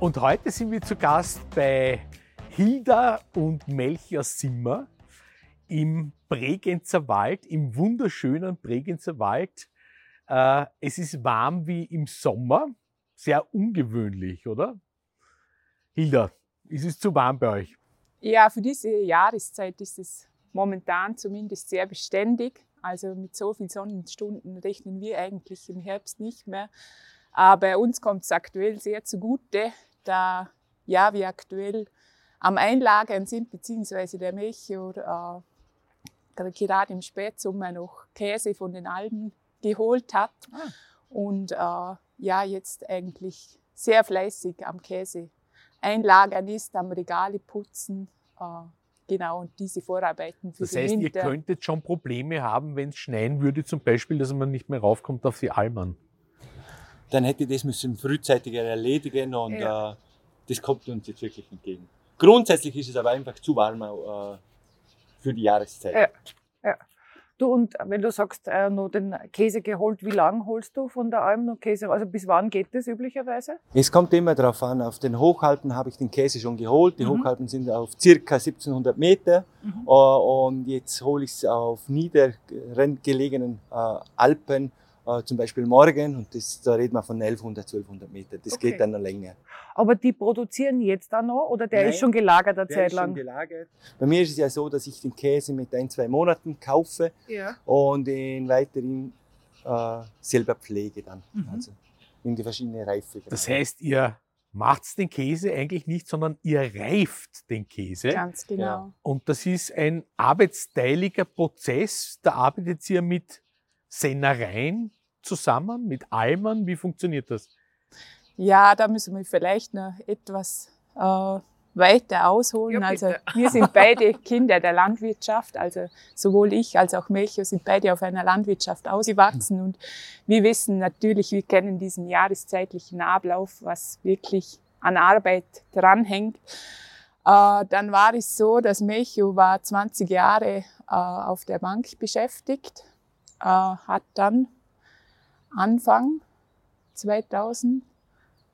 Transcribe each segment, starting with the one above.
Und heute sind wir zu Gast bei Hilda und Melchior Simmer im Bregenzer Wald, im wunderschönen Bregenzer Wald. Äh, es ist warm wie im Sommer, sehr ungewöhnlich, oder? Hilda, ist es zu warm bei euch? Ja, für diese Jahreszeit ist es momentan zumindest sehr beständig. Also mit so vielen Sonnenstunden rechnen wir eigentlich im Herbst nicht mehr. Aber uns kommt es aktuell sehr zugute, da ja, wir aktuell am Einlagern sind, beziehungsweise der Melchior äh, gerade im Spätsommer noch Käse von den Alpen geholt hat ah. und äh, ja, jetzt eigentlich sehr fleißig am Käse einlagern ist, am Regale putzen. Äh, genau, und diese Vorarbeiten für das heißt, den Winter. ihr könntet schon Probleme haben, wenn es schneien würde, zum Beispiel, dass man nicht mehr raufkommt auf die Almen dann hätte ich das müssen frühzeitiger erledigen und ja. äh, das kommt uns jetzt wirklich entgegen. Grundsätzlich ist es aber einfach zu warm äh, für die Jahreszeit. Ja. ja. Du, und wenn du sagst, äh, noch den Käse geholt, wie lange holst du von der Alm noch Käse? Also bis wann geht das üblicherweise? Es kommt immer darauf an. Auf den Hochhalten habe ich den Käse schon geholt. Die mhm. Hochhalten sind auf circa 1700 Meter. Mhm. Uh, und jetzt hole ich es auf niedergelegenen uh, Alpen äh, zum Beispiel morgen und das, da reden wir von 1100, 1200 Meter. Das okay. geht dann noch länger. Aber die produzieren jetzt auch noch oder der Nein, ist schon gelagert eine der Zeit ist lang? Schon gelagert. Bei mir ist es ja so, dass ich den Käse mit ein, zwei Monaten kaufe ja. und den weiterhin äh, selber pflege dann. Mhm. Also in die verschiedenen Reife. Das heißt, ihr macht den Käse eigentlich nicht, sondern ihr reift den Käse. Ganz genau. Und das ist ein arbeitsteiliger Prozess. Da arbeitet ihr mit Sennereien zusammen, mit Almern? Wie funktioniert das? Ja, da müssen wir vielleicht noch etwas äh, weiter ausholen. Ja, also wir sind beide Kinder der Landwirtschaft, also sowohl ich als auch Melchior sind beide auf einer Landwirtschaft ausgewachsen und wir wissen natürlich, wir kennen diesen jahreszeitlichen Ablauf, was wirklich an Arbeit dranhängt. Äh, dann war es so, dass Melchior war 20 Jahre äh, auf der Bank beschäftigt, äh, hat dann Anfang 2000.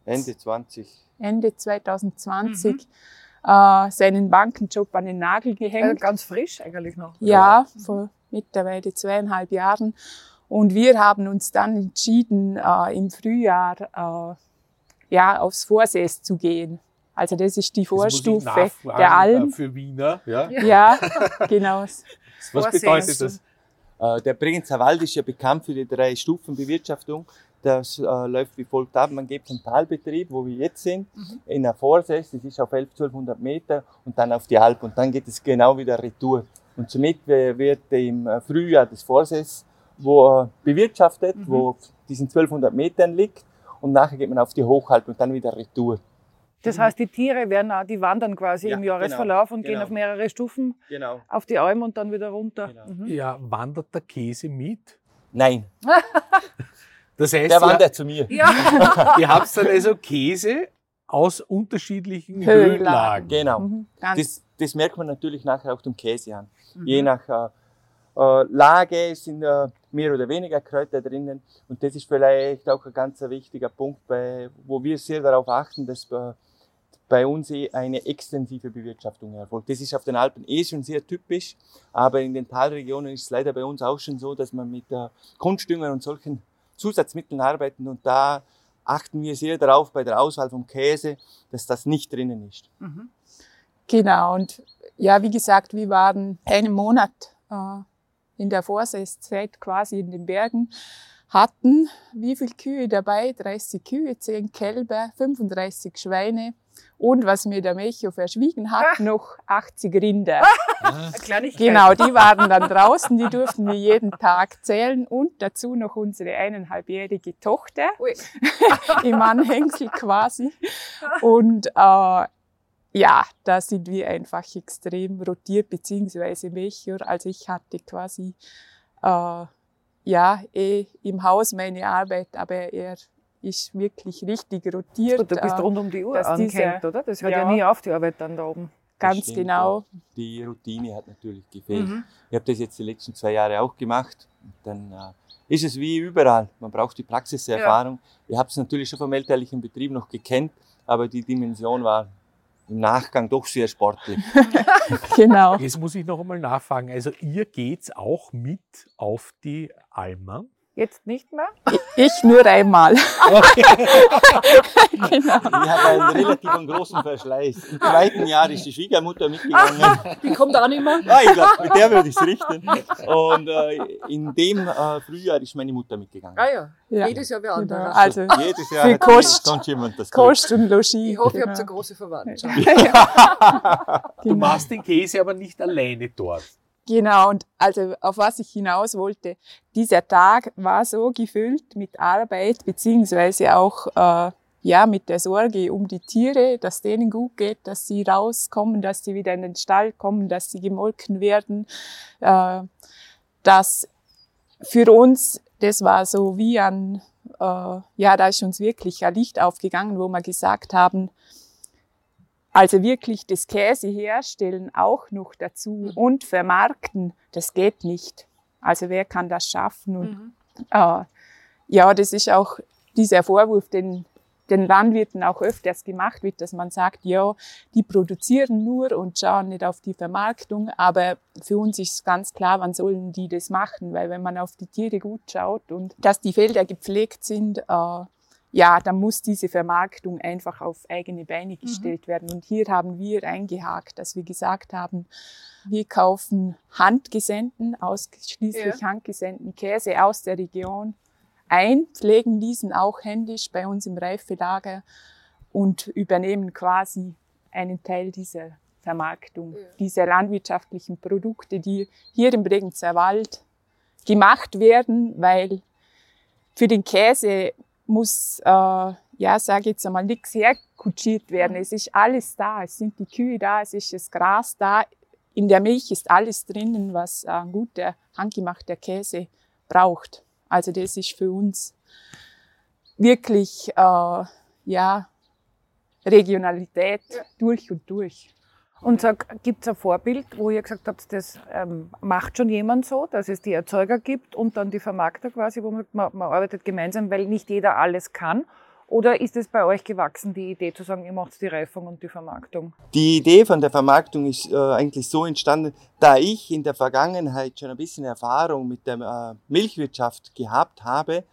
Ende 20. Ende 2020 mhm. äh, seinen Bankenjob an den Nagel gehängt. Also ganz frisch eigentlich noch. Ja, ja. vor mittlerweile zweieinhalb Jahren. Und wir haben uns dann entschieden, äh, im Frühjahr äh, ja, aufs Vorsäß zu gehen. Also das ist die Vorstufe der Alm. Für Wiener, ja? Ja, genau. Was bedeutet das? Äh, der Bregenzer Wald ist ja bekannt für die drei Stufen Bewirtschaftung. Das äh, läuft wie folgt ab. Man gibt einen Talbetrieb, wo wir jetzt sind, mhm. in der Vorsess, das ist auf 11, 1200 Meter und dann auf die Alp und dann geht es genau wieder retour. Und somit wird im Frühjahr das Vorsess wo äh, bewirtschaftet, mhm. wo auf diesen 1200 Metern liegt und nachher geht man auf die Hochalp und dann wieder retour. Das heißt, die Tiere werden auch, die wandern quasi ja, im Jahresverlauf genau, und genau. gehen auf mehrere Stufen genau. auf die Alm und dann wieder runter. Genau. Mhm. Ja, wandert der Käse mit? Nein. das heißt, der wandert zu mir. Ja. ihr habt dann also Käse aus unterschiedlichen Höhenlagen. Genau. Mhm. Das, das, merkt man natürlich nachher auch dem Käse an. Mhm. Je nach äh, äh, Lage sind äh, mehr oder weniger Kräuter drinnen. Und das ist vielleicht auch ein ganz wichtiger Punkt, bei, wo wir sehr darauf achten, dass äh, bei uns eh eine extensive Bewirtschaftung erfolgt. Das ist auf den Alpen eh schon sehr typisch, aber in den Talregionen ist es leider bei uns auch schon so, dass man mit äh, Kunstdüngern und solchen Zusatzmitteln arbeitet und da achten wir sehr darauf bei der Auswahl vom Käse, dass das nicht drinnen ist. Mhm. Genau, und ja, wie gesagt, wir waren einen Monat äh, in der Vorsaiszeit quasi in den Bergen, hatten wie viele Kühe dabei? 30 Kühe, 10 Kälber, 35 Schweine und was mir der Melchior verschwiegen hat, noch 80 Rinder. Kleinigkeit. Genau, die waren dann draußen, die durften wir jeden Tag zählen und dazu noch unsere eineinhalbjährige Tochter Ui. im Anhängsel quasi. Und äh, ja, da sind wir einfach extrem rotiert, beziehungsweise Melchior. Also ich hatte quasi äh, ja eh im Haus meine Arbeit, aber er ist wirklich richtig rotiert. Gut, du bist äh, rund um die Uhr diese- oder? Das hört ja. ja. nie auf, die Arbeit dann da oben. Ganz stimmt genau. Die Routine hat natürlich gefehlt. Mhm. Ich habe das jetzt die letzten zwei Jahre auch gemacht. Und dann äh, ist es wie überall. Man braucht die Praxiserfahrung. Ich habe es natürlich schon vom elterlichen Betrieb noch gekannt, aber die Dimension war im Nachgang doch sehr sportlich. Genau. Jetzt muss ich noch einmal nachfragen. Also ihr geht's auch mit auf die Alma? Jetzt nicht mehr? Ich nur einmal. genau. Ich habe einen relativ großen Verschleiß. Im zweiten Jahr ist die Schwiegermutter mitgegangen. Die kommt auch nicht mehr. Ah, ich glaube, mit der würde ich es richten. Und äh, in dem äh, Frühjahr ist meine Mutter mitgegangen. Ah ja, Ja. jedes Jahr wer Genau. anderer. Also Jedes Jahr für Kost- sonst jemand das. Kost und Logis. Ich hoffe, ihr habt genau. eine große Verwandtschaft. Du machst den Käse aber nicht alleine dort. Genau, und also auf was ich hinaus wollte, dieser Tag war so gefüllt mit Arbeit, beziehungsweise auch äh, ja, mit der Sorge um die Tiere, dass denen gut geht, dass sie rauskommen, dass sie wieder in den Stall kommen, dass sie gemolken werden. Äh, dass für uns, das war so wie ein, äh, ja, da ist uns wirklich ein Licht aufgegangen, wo wir gesagt haben, also wirklich das Käse herstellen auch noch dazu und vermarkten, das geht nicht. Also wer kann das schaffen? Und Mhm. äh, ja, das ist auch dieser Vorwurf, den den Landwirten auch öfters gemacht wird, dass man sagt, ja, die produzieren nur und schauen nicht auf die Vermarktung. Aber für uns ist ganz klar, wann sollen die das machen? Weil wenn man auf die Tiere gut schaut und dass die Felder gepflegt sind, äh, ja, dann muss diese Vermarktung einfach auf eigene Beine gestellt werden. Und hier haben wir eingehakt, dass wir gesagt haben, wir kaufen handgesenden, ausschließlich handgesenden Käse aus der Region ein, pflegen diesen auch händisch bei uns im Reifelager und übernehmen quasi einen Teil dieser Vermarktung, Ja. dieser landwirtschaftlichen Produkte, die hier im Bregenzer Wald gemacht werden, weil für den Käse muss, äh, ja, sage ich jetzt einmal, nichts herkutschiert werden. Es ist alles da. Es sind die Kühe da, es ist das Gras da. In der Milch ist alles drinnen, was ein guter, handgemachter Käse braucht. Also das ist für uns wirklich, äh, ja, Regionalität durch und durch. Und sag, gibt es ein Vorbild, wo ihr gesagt habt, das ähm, macht schon jemand so, dass es die Erzeuger gibt und dann die Vermarkter quasi, wo man, man arbeitet gemeinsam, weil nicht jeder alles kann? Oder ist es bei euch gewachsen, die Idee zu sagen, ihr macht die Reifung und die Vermarktung? Die Idee von der Vermarktung ist äh, eigentlich so entstanden, da ich in der Vergangenheit schon ein bisschen Erfahrung mit der äh, Milchwirtschaft gehabt habe,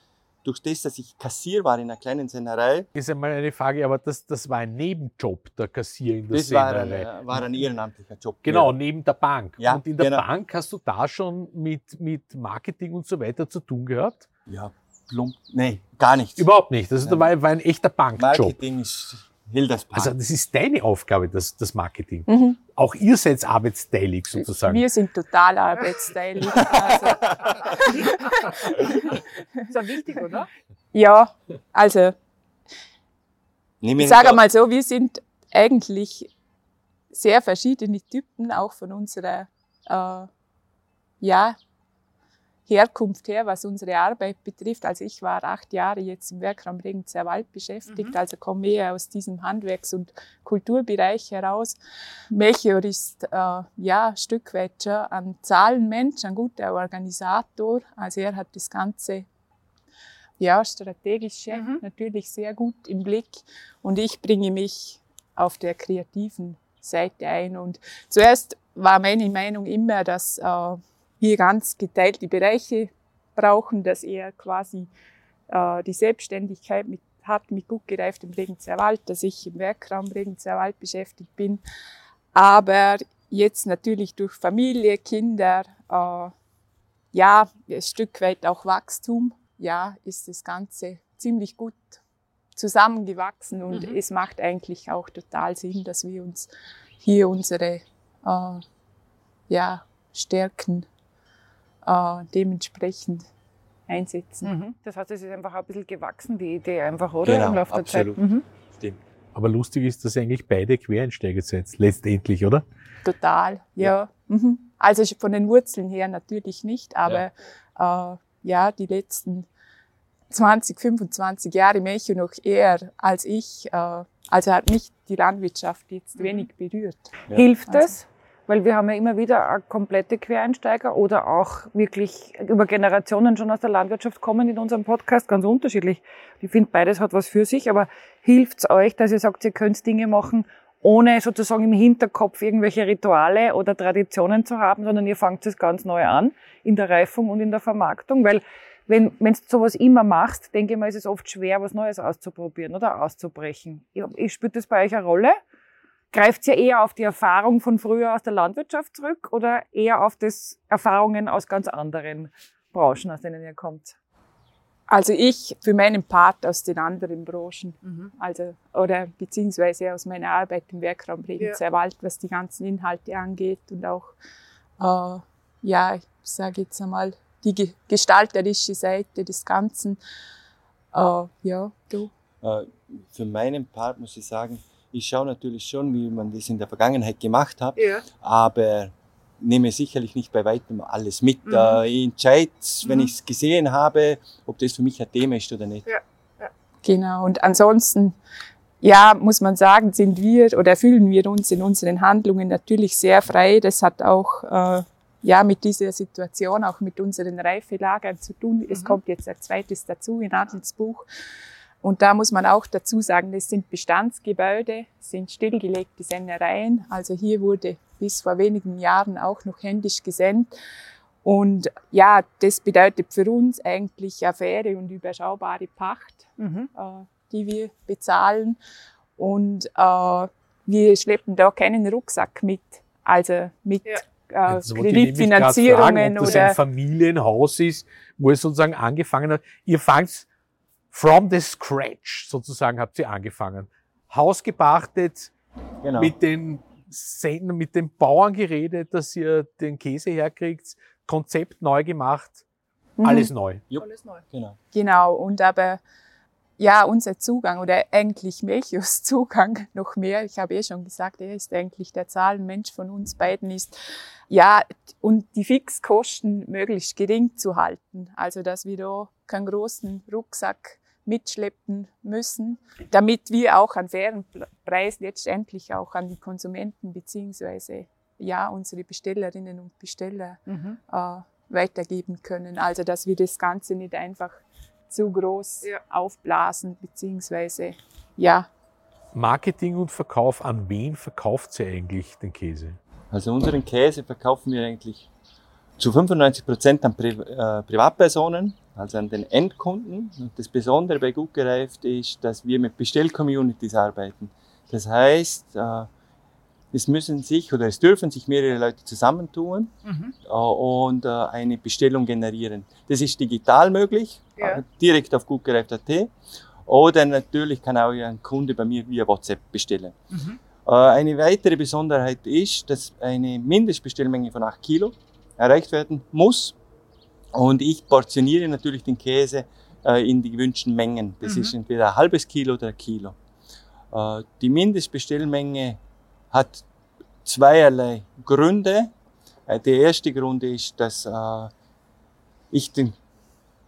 durch das, dass ich Kassier war in einer kleinen Sennerei. Ist einmal eine Frage, aber das, das war ein Nebenjob, der Kassier in der Das war ein, Sennerei. äh, war ein ehrenamtlicher Job. Genau, Ja. neben der Bank. Ja, und in der genau. Bank hast du da schon mit, mit Marketing und so weiter zu tun gehabt? Ja, plump. Nee, gar nichts. Überhaupt nicht. Also da war, war ein echter Bankjob. Marketing ist Hilders Also das ist deine Aufgabe, das, das Marketing. Mhm. Auch ihr seid arbeitsteilig sozusagen. Wir sind total arbeitsteilig. Also, Ist ja wichtig, oder? ja, also ich sage mal so, wir sind eigentlich sehr verschiedene Typen, auch von unserer äh, ja, Herkunft her, was unsere Arbeit betrifft. Also ich war acht Jahre jetzt im Werkraum Regenzer Wald beschäftigt, Mhm. also komme eher aus diesem Handwerks- und Kulturbereich heraus. Melchior ist äh, ja Stück weit schon ein Zahlenmensch, ein guter Organisator. Also er hat das Ganze ja, strategische Mhm. natürlich sehr gut im Blick und ich bringe mich auf der kreativen Seite ein. Und zuerst war meine Meinung immer, dass äh, wir ganz geteilte Bereiche brauchen, dass er quasi äh, die Selbstständigkeit mit, hat mit gut gereiftem Regenzer Wald, dass ich im Werkraum Regenzer Wald beschäftigt bin. Aber jetzt natürlich durch Familie, Kinder, äh, ja, ein Stück weit auch Wachstum ja, ist das Ganze ziemlich gut zusammengewachsen und Mhm. es macht eigentlich auch total Sinn, dass wir uns hier unsere äh, ja, Stärken äh, dementsprechend einsetzen. Mhm. Das heißt, es ist einfach ein bisschen gewachsen, die Idee einfach, oder? Genau, Im Laufe der absolut. Zeit. Mhm. Stimmt. Aber lustig ist, dass ihr eigentlich beide Quereinsteiger seid, letztendlich, oder? Total, ja. Mhm. Also von den Wurzeln her natürlich nicht, aber ja, äh, ja die letzten 20, 25 Jahre Melchior noch eher als ich. Äh, also hat mich die Landwirtschaft jetzt Mhm. wenig berührt. Ja. Hilft Also- es? Weil wir haben ja immer wieder komplette Quereinsteiger oder auch wirklich über Generationen schon aus der Landwirtschaft kommen in unserem Podcast, ganz unterschiedlich. Ich finde, beides hat was für sich, aber hilft es euch, dass ihr sagt, ihr könnt Dinge machen, ohne sozusagen im Hinterkopf irgendwelche Rituale oder Traditionen zu haben, sondern ihr fangt es ganz neu an in der Reifung und in der Vermarktung, weil wenn wenn du sowas immer machst, denke ich mal, ist es oft schwer, was Neues auszuprobieren oder auszubrechen. Ich, ich spürt das bei euch eine Rolle? Greift ihr eher auf die Erfahrung von früher aus der Landwirtschaft zurück oder eher auf das Erfahrungen aus ganz anderen Branchen, aus denen ihr kommt? Also ich für meinen Part aus den anderen Branchen, also oder beziehungsweise aus meiner Arbeit im Werkraum Bregenzer Wald, was die ganzen Inhalte angeht und auch äh, ja, ich sage jetzt einmal die ge- gestalterische Seite des Ganzen. Äh, ja, du. Äh, Für meinen Part muss ich sagen, ich schaue natürlich schon, wie man das in der Vergangenheit gemacht hat, Ja. aber nehme sicherlich nicht bei weitem alles mit. Mhm. Äh, Ich entscheide, wenn Mhm. ich es gesehen habe, ob das für mich ein Thema ist oder nicht. Genau. Und ansonsten, ja, muss man sagen, sind wir oder fühlen wir uns in unseren Handlungen natürlich sehr frei. Das hat auch äh, ja mit dieser Situation, auch mit unseren Reifelagern zu tun. Es Mhm. kommt jetzt ein zweites dazu in Handelsbuch. Und da muss man auch dazu sagen, das sind Bestandsgebäude, sind stillgelegte Sennereien. Also hier wurde bis vor wenigen Jahren auch noch händisch gesendet. Und ja, das bedeutet für uns eigentlich eine faire und überschaubare Pacht Mhm. äh, die wir bezahlen. Und äh, wir schleppen da keinen Rucksack mit. Also mit Ja. äh, Kreditfinanzierungen fragen, ob das ein oder Familienhaus ist, wo es sozusagen angefangen hat. Ihr fangt from the scratch sozusagen habt ihr angefangen. Haus gepachtet, Genau. mit den Senden, mit den Bauern geredet, dass ihr den Käse herkriegt, Konzept neu gemacht, Mhm. alles neu. Jupp. Alles neu. genau. Genau, und aber ja, unser Zugang oder eigentlich Melchios Zugang noch mehr, ich habe eh schon gesagt, er ist eigentlich der Zahlenmensch von uns beiden, ist ja, und die Fixkosten möglichst gering zu halten. Also, dass wir da keinen großen Rucksack mitschleppen müssen, damit wir auch einen fairen Preis letztendlich auch an die Konsumenten beziehungsweise ja, unsere Bestellerinnen und Besteller Mhm. äh, weitergeben können. Also dass wir das Ganze nicht einfach zu groß Ja. aufblasen, beziehungsweise ja, Marketing und Verkauf, an wen verkauft ihr eigentlich den Käse? Also unseren Käse verkaufen wir eigentlich zu 95 Prozent an Pri äh, Privatpersonen, also an den Endkunden. Und das Besondere bei Gut gereift ist, dass wir mit Bestellcommunities arbeiten. Das heißt, äh, es müssen sich oder es dürfen sich mehrere Leute zusammentun Mhm. äh, und äh, eine Bestellung generieren. Das ist digital möglich, Ja. äh, direkt auf gutgereift.at. Oder natürlich kann auch ein Kunde bei mir via WhatsApp bestellen. Mhm. Äh, Eine weitere Besonderheit ist, dass eine Mindestbestellmenge von 8 Kilo erreicht werden muss. Und ich portioniere natürlich den Käse äh, in die gewünschten Mengen. Das Mhm. ist entweder ein halbes Kilo oder ein Kilo. Äh, Die Mindestbestellmenge hat zweierlei Gründe. Äh, Der erste Grund ist, dass äh, ich den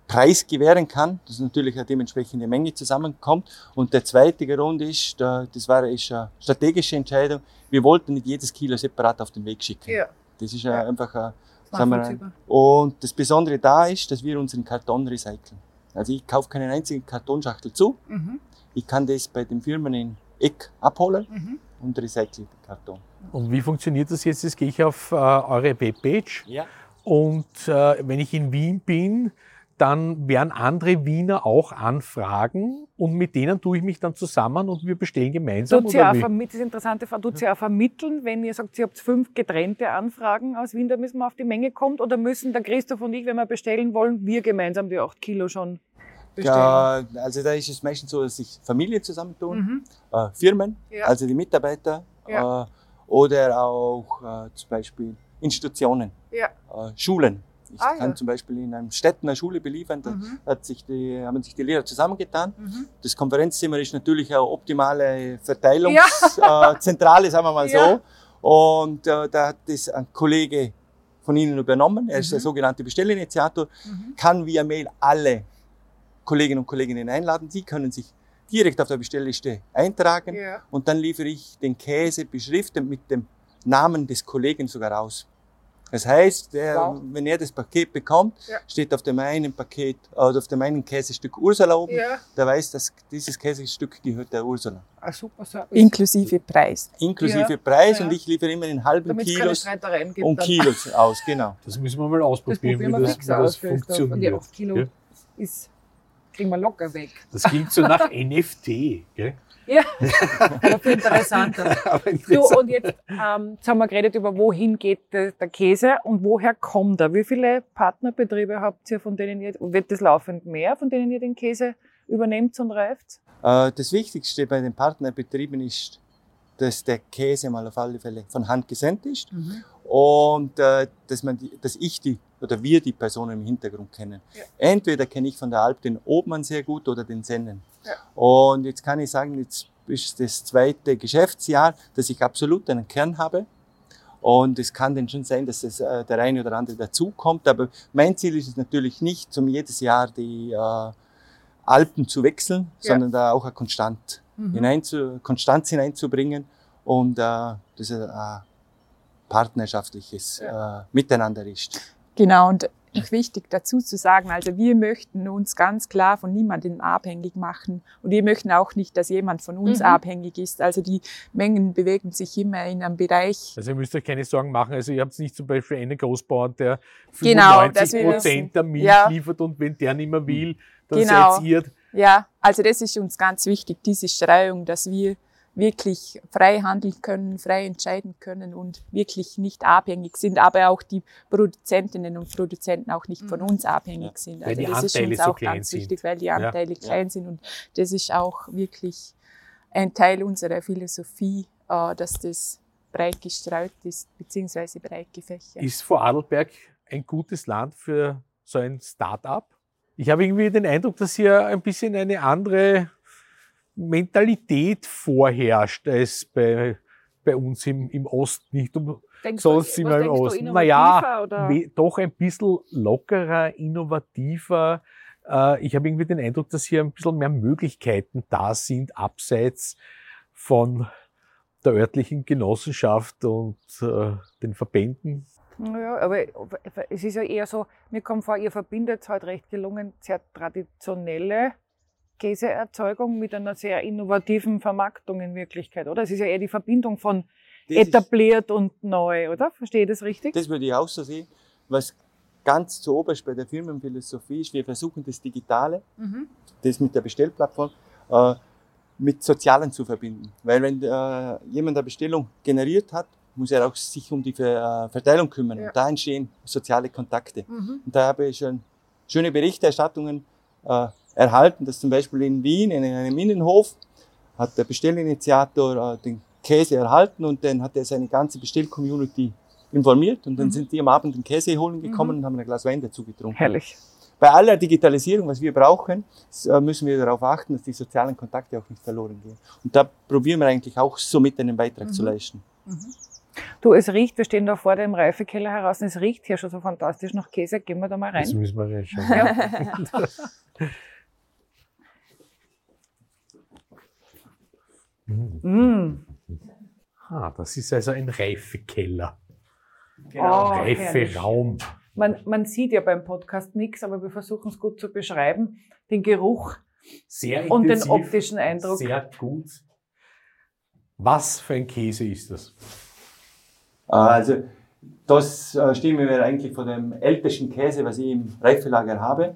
Preis gewähren kann, dass natürlich eine dementsprechende Menge zusammenkommt. Und der zweite Grund ist, da- das war ist eine strategische Entscheidung, wir wollten nicht jedes Kilo separat auf den Weg schicken. Ja. Das ist einfach ein, sagen wir, Nachvollziehbar. und das Besondere da ist, dass wir unseren Karton recyceln. Also ich kaufe keinen einzigen Kartonschachtel zu. Mhm. Ich kann das bei den Firmen in Eck abholen Mhm. und recycle den Karton. Und wie funktioniert das jetzt? Jetzt gehe ich auf äh, eure Webpage Ja. und äh, wenn ich in Wien bin, dann werden andere Wiener auch anfragen und mit denen tue ich mich dann zusammen und wir bestellen gemeinsam. Tut sie oder auch wie? das interessante Frage. Tut sie auch vermitteln, wenn ihr sagt, ihr habt fünf getrennte Anfragen aus Wien, da müssen wir auf die Menge kommt? Oder müssen der Christoph und ich, wenn wir bestellen wollen, wir gemeinsam die acht Kilo schon bestellen? Ja, also da ist es meistens so, dass sich Familien zusammentun, Mhm. äh, Firmen, Ja. also die Mitarbeiter Ja. äh, oder auch äh, zum Beispiel Institutionen, Ja. äh, Schulen. Ich Ah, kann ja. zum Beispiel in einem Städten eine Schule beliefern, da Mhm. hat sich die, haben sich die Lehrer zusammengetan. Mhm. Das Konferenzzimmer ist natürlich eine optimale Verteilungszentrale, äh, Zentrale, sagen wir mal Ja. so. Und äh, da hat das ein Kollege von Ihnen übernommen. Er ist der Mhm. sogenannte Bestellinitiator, Mhm. kann via Mail alle Kolleginnen und Kollegen einladen. Sie können sich direkt auf der Bestellliste eintragen Ja. und dann liefere ich den Käse beschriftet mit dem Namen des Kollegen sogar aus. Das heißt, der, Wow. wenn er das Paket bekommt, Ja. steht auf dem einen Paket, oder auf dem einen Käsestück Ursula oben. Ja. Der weiß, dass dieses Käsestück gehört der Ursula. Ah, super Service. Inklusive Preis. Inklusive Ja. Preis Ja. und ich liefere immer in halben Damit es keine Kilos gibt. und dann. Kilos aus, genau. Das müssen wir mal Das ausprobieren, probieren wie das, wie das aus. Christoph. Und funktioniert. 8 Kilo ist, kriegen wir locker weg. Das klingt so nach NFT. Gell? Ja, aber viel interessanter. Aber interessant. und jetzt, ähm, jetzt haben wir geredet über, wohin geht der, der Käse und woher kommt er? Wie viele Partnerbetriebe habt ihr, von denen ihr, wird das laufend mehr, von denen ihr den Käse übernehmt und reift? Äh, Das Wichtigste bei den Partnerbetrieben ist, dass der Käse mal auf alle Fälle von Hand gesendet ist und äh, dass, man die, dass ich die oder wir die Personen im Hintergrund kennen. Ja. Entweder kenne ich von der Alp den Obmann sehr gut oder den Sennen. Ja. Und jetzt kann ich sagen, jetzt ist das zweite Geschäftsjahr, dass ich absolut einen Kern habe. Und es kann dann schon sein, dass es, äh, der eine oder andere dazukommt. Aber mein Ziel ist es natürlich nicht, um jedes Jahr die äh, Alpen zu wechseln, Ja. sondern da auch eine Konstant Mhm. hineinzu, Konstanz hineinzubringen und äh, dass es ein partnerschaftliches äh, Miteinander ist. Genau, und wichtig dazu zu sagen, also wir möchten uns ganz klar von niemandem abhängig machen und wir möchten auch nicht, dass jemand von uns Mhm. abhängig ist. Also die Mengen bewegen sich immer in einem Bereich. Also ihr müsst euch keine Sorgen machen. Also ihr habt nicht zum Beispiel einen Großbauern, der Genau, 95 das wir wissen. Prozent der Milch Ja. liefert und wenn der nicht mehr will, dann Genau. seid ihr Ja, also das ist uns ganz wichtig, diese Streuung, dass wir wirklich frei handeln können, frei entscheiden können und wirklich nicht abhängig sind, aber auch die Produzentinnen und Produzenten auch nicht von uns abhängig Ja. sind. Weil Also die das ist Anteile uns so auch klein ganz sind. wichtig, weil die Ja. Anteile klein sind und das ist auch wirklich ein Teil unserer Philosophie, äh, dass das breit gestreut ist, beziehungsweise breit gefächert. Ist Vorarlberg ein gutes Land für so ein Start-up? Ich habe irgendwie den Eindruck, dass hier ein bisschen eine andere Mentalität vorherrscht als bei, bei uns im, im Osten. Nicht um, Denkst Sonst du, wir im Osten. Naja, oder? doch ein bisschen lockerer, innovativer. Äh, ich habe irgendwie den Eindruck, dass hier ein bisschen mehr Möglichkeiten da sind, abseits von der örtlichen Genossenschaft und äh, den Verbänden. Ja, aber es ist ja eher so, mir kommt vor, ihr verbindet halt recht gelungen sehr traditionelle Käseerzeugung mit einer sehr innovativen Vermarktung in Wirklichkeit, oder? Es ist ja eher die Verbindung von Das, ist, etabliert und neu, oder? Verstehe ich das richtig? das würde ich auch so sehen. Was ganz zu oberst bei der Firmenphilosophie ist, wir versuchen das Digitale, Mhm. das mit der Bestellplattform, äh, mit Sozialen zu verbinden. Weil wenn äh, jemand eine Bestellung generiert hat, muss er auch sich um die Ver, äh, Verteilung kümmern. Ja. Und da entstehen soziale Kontakte. Mhm. Und da habe ich schon schöne Berichterstattungen äh, erhalten, dass zum Beispiel in Wien, in einem Innenhof, hat der Bestellinitiator äh, den Käse erhalten und dann hat er seine ganze Bestell-Community informiert und dann Mhm. sind die am Abend den Käse holen gekommen Mhm. und haben ein Glas Wein dazu getrunken. Herrlich. Bei aller Digitalisierung, was wir brauchen, äh, müssen wir darauf achten, dass die sozialen Kontakte auch nicht verloren gehen. Und da probieren wir eigentlich auch somit einen Beitrag zu Mhm. leisten. Du, es riecht, wir stehen da vor dem Reifekeller heraus, und es riecht hier schon so fantastisch nach Käse. Gehen wir da mal Das rein. müssen wir reinschauen. Ja. Mm. Ah, das ist also ein Reifekeller. Genau. Oh. Reiferaum. Man, man sieht ja beim Podcast nichts, aber wir versuchen es gut zu beschreiben. Den Geruch Sehr und den optischen Eindruck. Sehr gut. Was für ein Käse ist das? Äh, Also, das äh, stehen wir eigentlich vor dem ältesten Käse, was ich im Reifelager habe.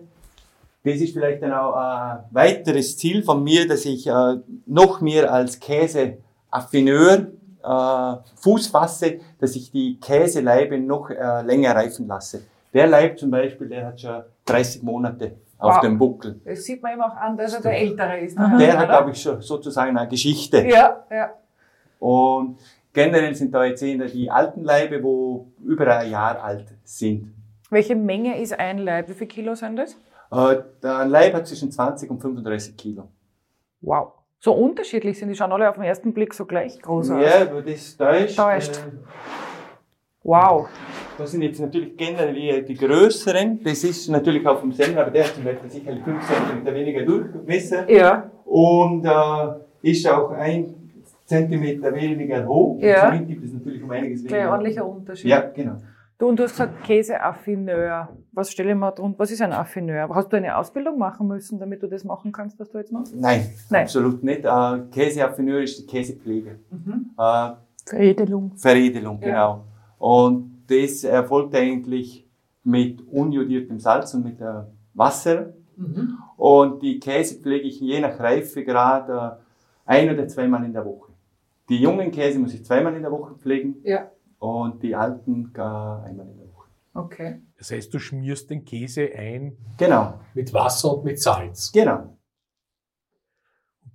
Das ist vielleicht dann auch ein weiteres Ziel von mir, dass ich äh, noch mehr als Käseaffineur äh, Fuß fasse, dass ich die Käseleibe noch äh, länger reifen lasse. Der Leib zum Beispiel, der hat schon 30 Monate auf Wow. dem Buckel. Das sieht man ihm auch an, dass er der Ältere ist. Der hat, oder? glaube ich, schon sozusagen eine Geschichte. Ja, ja. Und generell sind da jetzt eher die alten Leibe, wo über ein Jahr alt sind. Welche Menge ist ein Leib? Wie viele Kilo sind das? Äh, der Leib hat zwischen 20 und 35 Kilo. Wow. So unterschiedlich sind die schon alle auf den ersten Blick so gleich groß aus. Ja, aber das täuscht. Täuscht. Äh, Wow. Das sind jetzt natürlich generell eher die größeren. Das ist natürlich auch vom Semmler, aber der hat zum Beispiel sicherlich 5 cm weniger Durchmesser Ja. und äh, ist auch ein Zentimeter weniger hoch. Ja. Somit gibt es natürlich um einiges Gleich weniger. ordentlicher Unterschied. Ja, genau. Du, und du hast gesagt Käseaffineur. Was stelle ich mir drunter? Was ist ein Affineur? Hast du eine Ausbildung machen müssen, damit du das machen kannst, was du jetzt machst? Nein, Nein. absolut nicht. Äh, Käseaffineur ist die Käsepflege. Mhm. Äh, Veredelung. Veredelung, Ja. genau. Und das erfolgt eigentlich mit unjodiertem Salz und mit äh, Wasser. Mhm. Und die Käse pflege ich je nach Reifegrad äh, ein oder zweimal in der Woche. Die jungen Käse muss ich zweimal in der Woche pflegen Ja. Und die alten äh, einmal in der Woche. Okay. Das heißt, du schmierst den Käse ein. Genau, Mit Wasser und mit Salz. genau.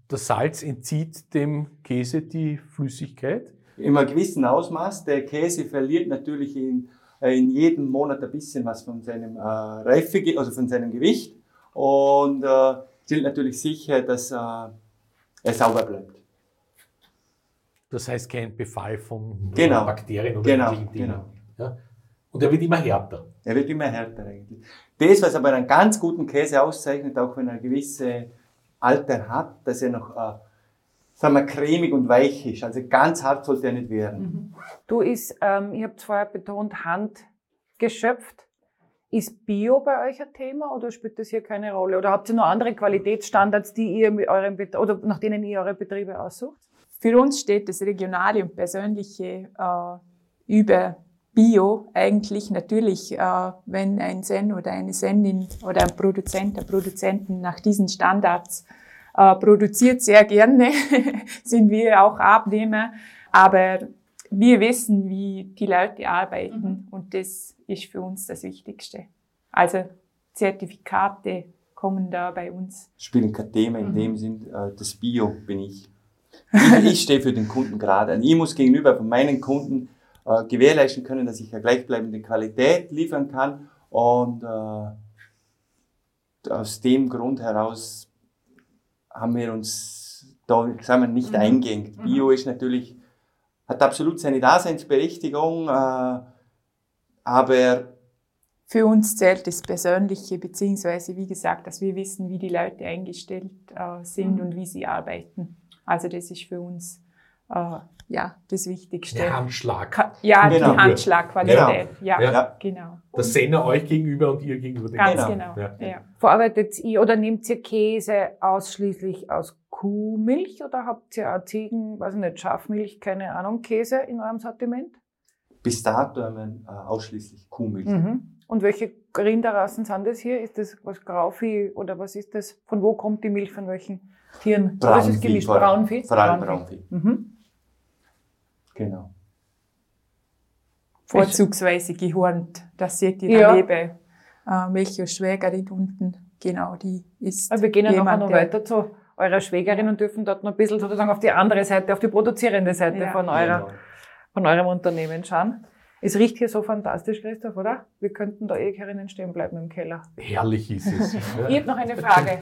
Das Salz entzieht dem Käse die Flüssigkeit. In einem gewissen Ausmaß. Der Käse verliert natürlich in, äh, in jedem Monat ein bisschen was von seinem äh, Reife, also von seinem Gewicht und äh, stellt natürlich sicher, dass äh, er sauber bleibt. Das heißt, kein Befall von Genau. Bakterien oder Genau, ähnlichen Dingen. genau. Ja? Und er wird immer härter. Er wird immer härter eigentlich. Das, was aber einen ganz guten Käse auszeichnet, auch wenn er ein gewisse Alter hat, dass er noch, äh, sagen wir, cremig und weich ist. Also ganz hart sollte er nicht werden. Du ist, ähm, ich habe es vorher betont, handgeschöpft. Ist Bio bei euch ein Thema oder spielt das hier keine Rolle? Oder habt ihr noch andere Qualitätsstandards, die ihr mit eurem Bet oder nach denen ihr eure Betriebe aussucht? Für uns steht das Regionale und Persönliche äh, über Bio eigentlich natürlich, äh, wenn ein Sen oder eine Senin oder ein Produzent, ein Produzenten nach diesen Standards äh, produziert, sehr gerne sind wir auch Abnehmer. Aber wir wissen, wie die Leute arbeiten und das ist für uns das Wichtigste. Also Zertifikate kommen da bei uns. Spielen kein Thema in dem Sinn, äh, das Bio bin ich. Ich, ich stehe für den Kunden gerade. Und ich muss gegenüber von meinen Kunden äh, gewährleisten können, dass ich eine gleichbleibende Qualität liefern kann. Und äh, aus dem Grund heraus haben wir uns da sagen wir, nicht eingeengt. Bio ist natürlich, hat absolut seine Daseinsberechtigung, äh, aber Für uns zählt das Persönliche, beziehungsweise wie gesagt, dass wir wissen, wie die Leute eingestellt äh, sind und wie sie arbeiten. Also das ist für uns äh, ja das Wichtigste. Der Handschlag. Ka- ja, Genau. die Handschlagqualität. Ja, Ja. genau. Das Senner euch gegenüber und ihr gegenüber dem Ganz Genau. genau. Ja. Ja. Verarbeitet ihr oder nehmt ihr Käse ausschließlich aus Kuhmilch oder habt ihr auch Ziegen, weiß ich nicht, Schafmilch, keine Ahnung, Käse in eurem Sortiment? bis dato haben wir äh, ausschließlich Kuhmilch. Mhm. Und welche Rinderrassen sind das hier? Ist das was Grauvieh oder was ist das? Von wo kommt die Milch von welchen Tieren? Oder ist es Braunvieh, gemischt? vor. Braunvieh? Vor allem Braunvieh. Mhm. Genau. Vorzugsweise gehornt. Das seht ihr Ja. daneben. Äh, Melchior Schwägerin unten. Genau, die ist. Also wir gehen ja jemand, noch weiter zu eurer Schwägerin und dürfen dort noch ein bisschen sozusagen auf die andere Seite, auf die produzierende Seite Ja. von, eurer, Genau. von eurem Unternehmen schauen. Es riecht hier so fantastisch, Christoph, oder? Wir könnten da ewig herinnen stehen bleiben im Keller. Herrlich ist es. Ich habe noch eine Frage.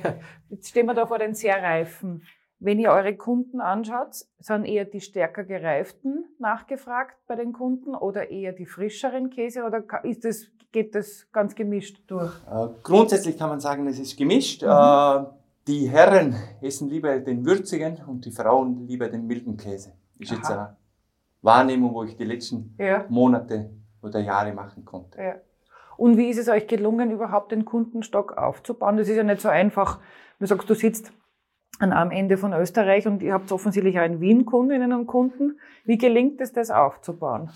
Jetzt stehen wir da vor den sehr reifen. Wenn ihr eure Kunden anschaut, sind eher die stärker gereiften nachgefragt bei den Kunden oder eher die frischeren Käse oder ist das, geht das ganz gemischt durch? Äh, grundsätzlich kann man sagen, es ist gemischt. Mhm. Äh, die Herren essen lieber den würzigen und die Frauen lieber den milden Käse. Ist jetzt Aha. eine Wahrnehmung, wo ich die letzten Ja. Monate oder Jahre machen konnte. ja. Und wie ist es euch gelungen, überhaupt den Kundenstock aufzubauen? Das ist ja nicht so einfach. Du sagst, du sitzt an einem Ende von Österreich und ihr habt offensichtlich auch in Wien Kundinnen und Kunden. Wie gelingt es, das aufzubauen?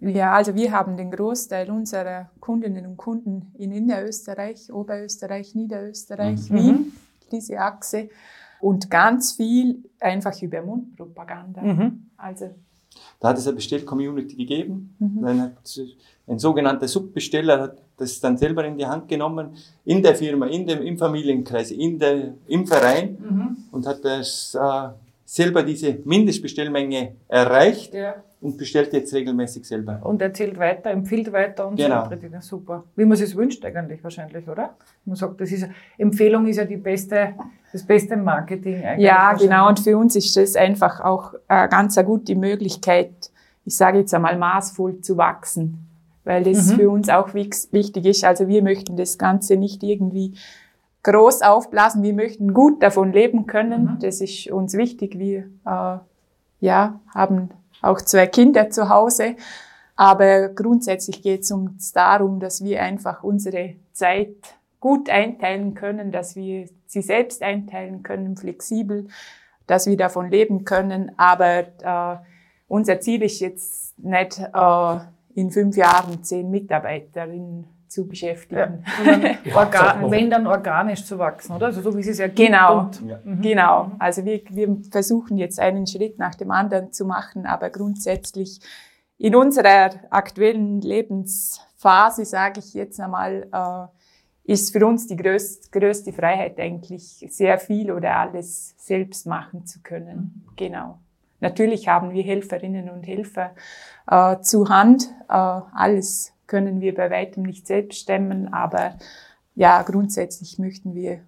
Ja, also wir haben den Großteil unserer Kundinnen und Kunden in Innerösterreich, Oberösterreich, Niederösterreich, Mhm. Wien, diese Achse. Und ganz viel einfach über Mundpropaganda. Mhm. Also, Da hat es eine Bestell-Community gegeben. Mhm. Dann hat ein sogenannter Subbesteller hat das dann selber in die Hand genommen, in der Firma, in dem, im Familienkreis, in der, im Verein Mhm. und hat das, äh, selber diese Mindestbestellmenge erreicht Ja. und bestellt jetzt regelmäßig selber. Und erzählt weiter, empfiehlt weiter und Genau. so. weiter. Super. Wie man es wünscht eigentlich wahrscheinlich, oder? Man sagt, das ist, Empfehlung ist ja die beste, das beste Marketing eigentlich. ja, genau. Und für uns ist das einfach auch äh, ganz eine gute Möglichkeit, ich sage jetzt einmal maßvoll zu wachsen, weil das Mhm. für uns auch wichtig ist. Also wir möchten das Ganze nicht irgendwie groß aufblasen. Wir möchten gut davon leben können. Mhm. Das ist uns wichtig. Wir äh, ja, haben auch zwei Kinder zu Hause. Aber grundsätzlich geht es uns darum, dass wir einfach unsere Zeit gut einteilen können, dass wir sie selbst einteilen können, flexibel, dass wir davon leben können. Aber äh, unser Ziel ist jetzt nicht, äh, in fünf Jahren zehn Mitarbeiterinnen zu Ja, beschäftigen. Ja, man. wenn dann organisch zu wachsen, oder? Also so wie es es ja gibt. Genau. Und, Ja. Mhm. Genau. Also wir, wir versuchen jetzt einen Schritt nach dem anderen zu machen, aber grundsätzlich in unserer aktuellen Lebensphase, sage ich jetzt einmal, äh, ist für uns die größte, größte Freiheit eigentlich, sehr viel oder alles selbst machen zu können. Genau. Natürlich haben wir Helferinnen und Helfer äh, zu Hand. Äh, alles können wir bei weitem nicht selbst stemmen, aber ja, grundsätzlich möchten wir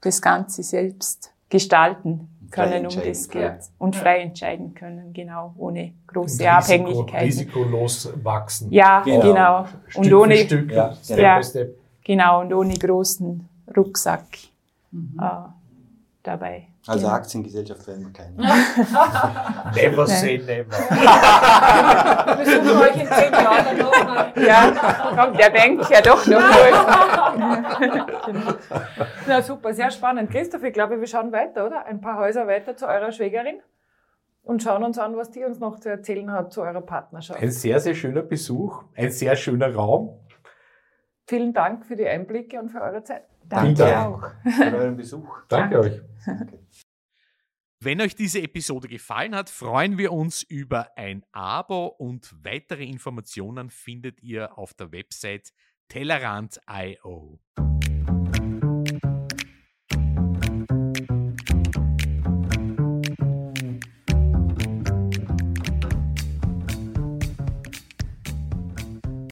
das Ganze selbst gestalten können, um das geht. Und frei entscheiden können, genau, ohne große Und Risiko, Abhängigkeiten. risikolos wachsen. Ja, Genau. genau. Stück Und ohne, für Stück, Ja, Step ja. by Step. Genau, und ohne großen Rucksack Mhm. äh, dabei. Also Genau. Aktiengesellschaft werden wir keine. Never say never. Wir suchen euch in zehn Jahren noch. Ja, komm, der denkt ja doch noch mal. Na super, sehr spannend. Christoph, ich glaube, wir schauen weiter, oder? Ein paar Häuser weiter zu eurer Schwägerin und schauen uns an, was die uns noch zu erzählen hat zu eurer Partnerschaft. Ein sehr, sehr schöner Besuch, ein sehr schöner Raum. Vielen Dank für die Einblicke und für eure Zeit. Danke Danke. auch. Für euren Besuch. Danke euch. Wenn euch diese Episode gefallen hat, freuen wir uns über ein Abo und weitere Informationen findet ihr auf der Website Tellerant.io.